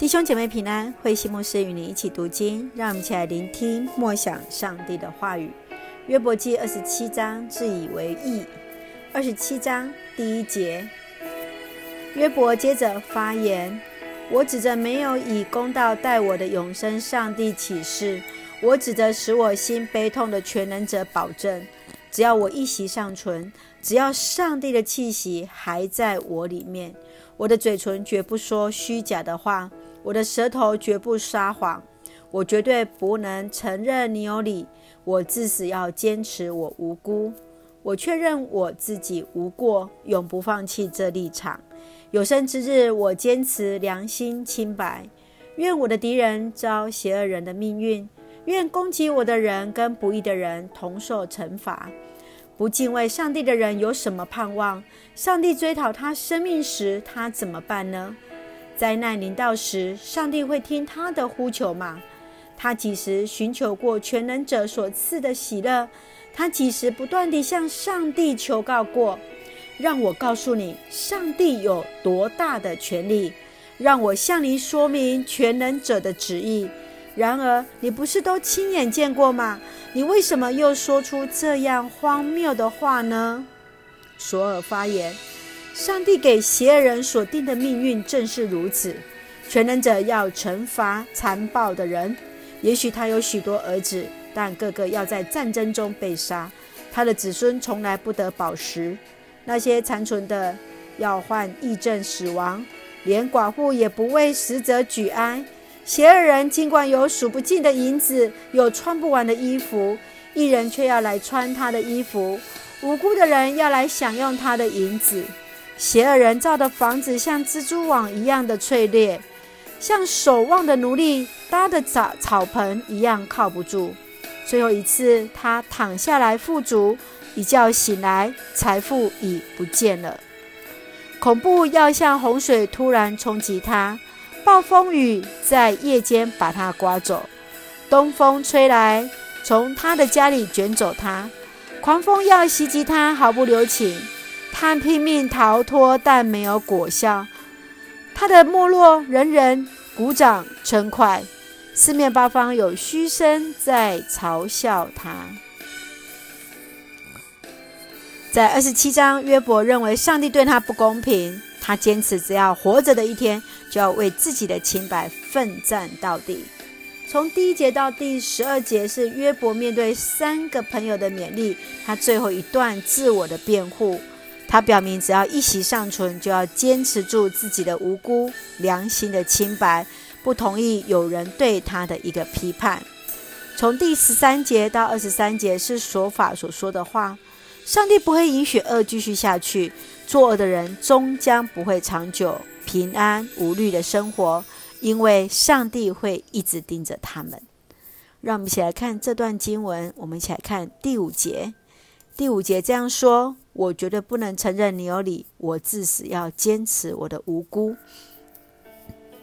弟兄姐妹平安，慧西牧师与你一起读经，让我们一起来聆听默想上帝的话语。约伯记二十七章自以为义。二十七章第一节，约伯接着发言：我指着没有以公道待我的永生上帝起誓，我指着使我心悲痛的全能者保证，只要我一息尚存，只要上帝的气息还在我里面，我的嘴唇绝不说虚假的话。我的舌头绝不撒谎，我绝对不能承认你有理。我至死要坚持我无辜，我确认我自己无过，永不放弃这立场。有生之日，我坚持良心清白。愿我的敌人遭邪恶人的命运，愿攻击我的人跟不义的人同受惩罚。不敬畏上帝的人有什么盼望？上帝追讨他生命时，他怎么办呢？灾难临到时，上帝会听他的呼求吗？他几时寻求过全能者所赐的喜乐？他几时不断地向上帝求告过？让我告诉你，上帝有多大的权力？让我向你说明全能者的旨意。然而，你不是都亲眼见过吗？你为什么又说出这样荒谬的话呢？索尔发言。上帝给邪恶人所定的命运正是如此。全能者要惩罚残暴的人。也许他有许多儿子，但个个要在战争中被杀。他的子孙从来不得饱食。那些残存的要患疫症死亡，连寡妇也不为死者举哀。邪恶人尽管有数不尽的银子，有穿不完的衣服，一人却要来穿他的衣服，无辜的人要来享用他的银子。邪恶人造的房子像蜘蛛网一样的脆裂，像守望的奴隶搭的草草棚一样靠不住。最后一次，他躺下来富足，一觉醒来，财富已不见了。恐怖要像洪水突然冲击他，暴风雨在夜间把他刮走，东风吹来，从他的家里卷走他，狂风要袭击他，毫不留情。他拼命逃脱，但没有果效。他的没落，人人鼓掌称快，四面八方有嘘声在嘲笑他。在二十七章，约伯认为上帝对他不公平，他坚持只要活着的一天，就要为自己的清白奋战到底。从第一节到第十二节是约伯面对三个朋友的勉励，他最后一段自我的辩护。他表明，只要一息尚存，就要坚持住自己的无辜、良心的清白，不同意有人对他的一个批判。从第十三节到二十三节是说法所说的话。上帝不会允许恶继续下去，作恶的人终将不会长久平安无虑的生活，因为上帝会一直盯着他们。让我们一起来看这段经文，我们一起来看第五节。第五节这样说。我绝对不能承认你有理，我至死要坚持我的无辜。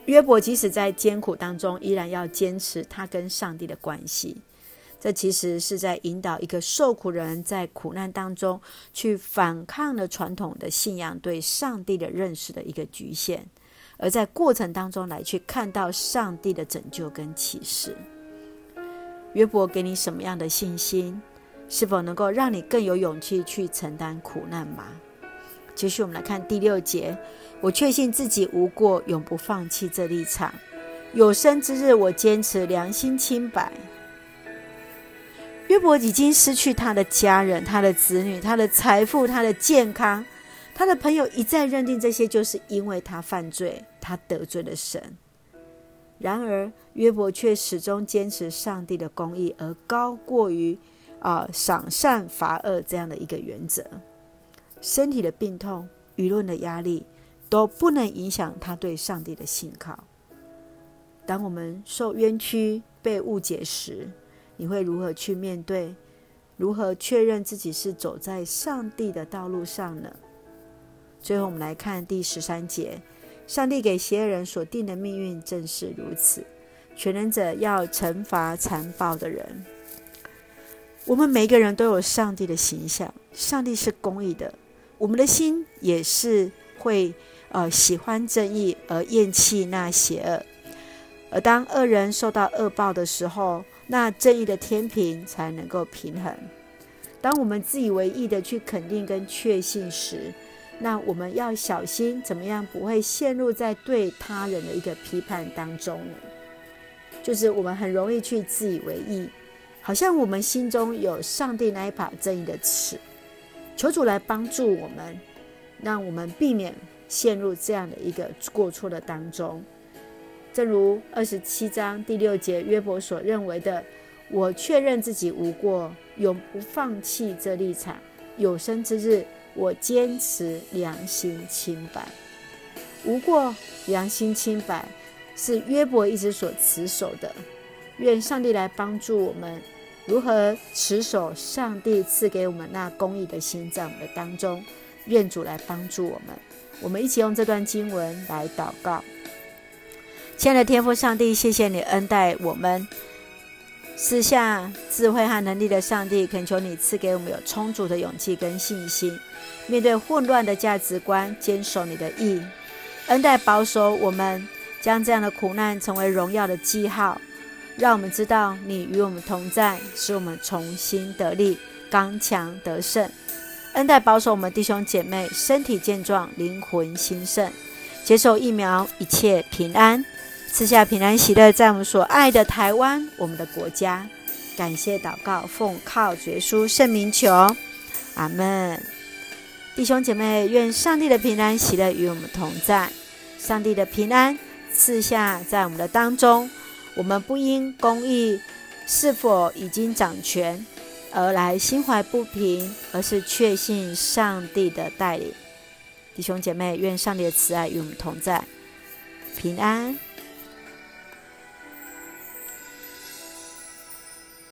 约伯即使在艰苦当中，依然要坚持他跟上帝的关系。这其实是在引导一个受苦人在苦难当中去反抗了传统的信仰对上帝的认识的一个局限，而在过程当中来去看到上帝的拯救跟启示。约伯给你什么样的信心？是否能够让你更有勇气去承担苦难吗？继续，我们来看第六节。我确信自己无过，永不放弃这立场。有生之日，我坚持良心清白。约伯已经失去他的家人、他的子女、他的财富、他的健康，他的朋友一再认定这些就是因为他犯罪，他得罪了神。然而，约伯却始终坚持上帝的公义，而高过于。啊，赏善罚恶这样的一个原则，身体的病痛、舆论的压力都不能影响他对上帝的信靠。当我们受冤屈、被误解时，你会如何去面对？如何确认自己是走在上帝的道路上呢？最后，我们来看第十三节：上帝给邪恶人所定的命运正是如此，全能者要惩罚残暴的人。我们每个人都有上帝的形象，上帝是公义的，我们的心也是会呃喜欢正义而厌弃那邪恶。而当恶人受到恶报的时候，那正义的天平才能够平衡。当我们自以为意的去肯定跟确信时，那我们要小心，怎么样不会陷入在对他人的一个批判当中呢？就是我们很容易去自以为意，好像我们心中有上帝那一把正义的尺，求主来帮助我们，让我们避免陷入这样的一个过错的当中。正如二十七章第六节约伯所认为的：“我确认自己无过，永不放弃这立场，有生之日。”我坚持良心清白，无过，良心清白是约伯一直所持守的。愿上帝来帮助我们，如何持守上帝赐给我们那公义的心在我们的当中。愿主来帮助我们，我们一起用这段经文来祷告。亲爱的天父上帝，谢谢你恩待我们。赐下智慧和能力的上帝，恳求你赐给我们有充足的勇气跟信心，面对混乱的价值观，坚守你的义，恩待保守我们，将这样的苦难成为荣耀的记号，让我们知道你与我们同在，使我们重新得力，刚强得胜。恩待保守我们弟兄姐妹身体健壮，灵魂兴盛，接受疫苗，一切平安。赐下平安喜乐，在我们所爱的台湾，我们的国家。感谢祷告，奉靠主耶稣圣名求，阿门。弟兄姐妹，愿上帝的平安喜乐与我们同在。上帝的平安赐下在我们的当中，我们不因公义是否已经掌权而来心怀不平，而是确信上帝的带领。弟兄姐妹，愿上帝的慈爱与我们同在，平安。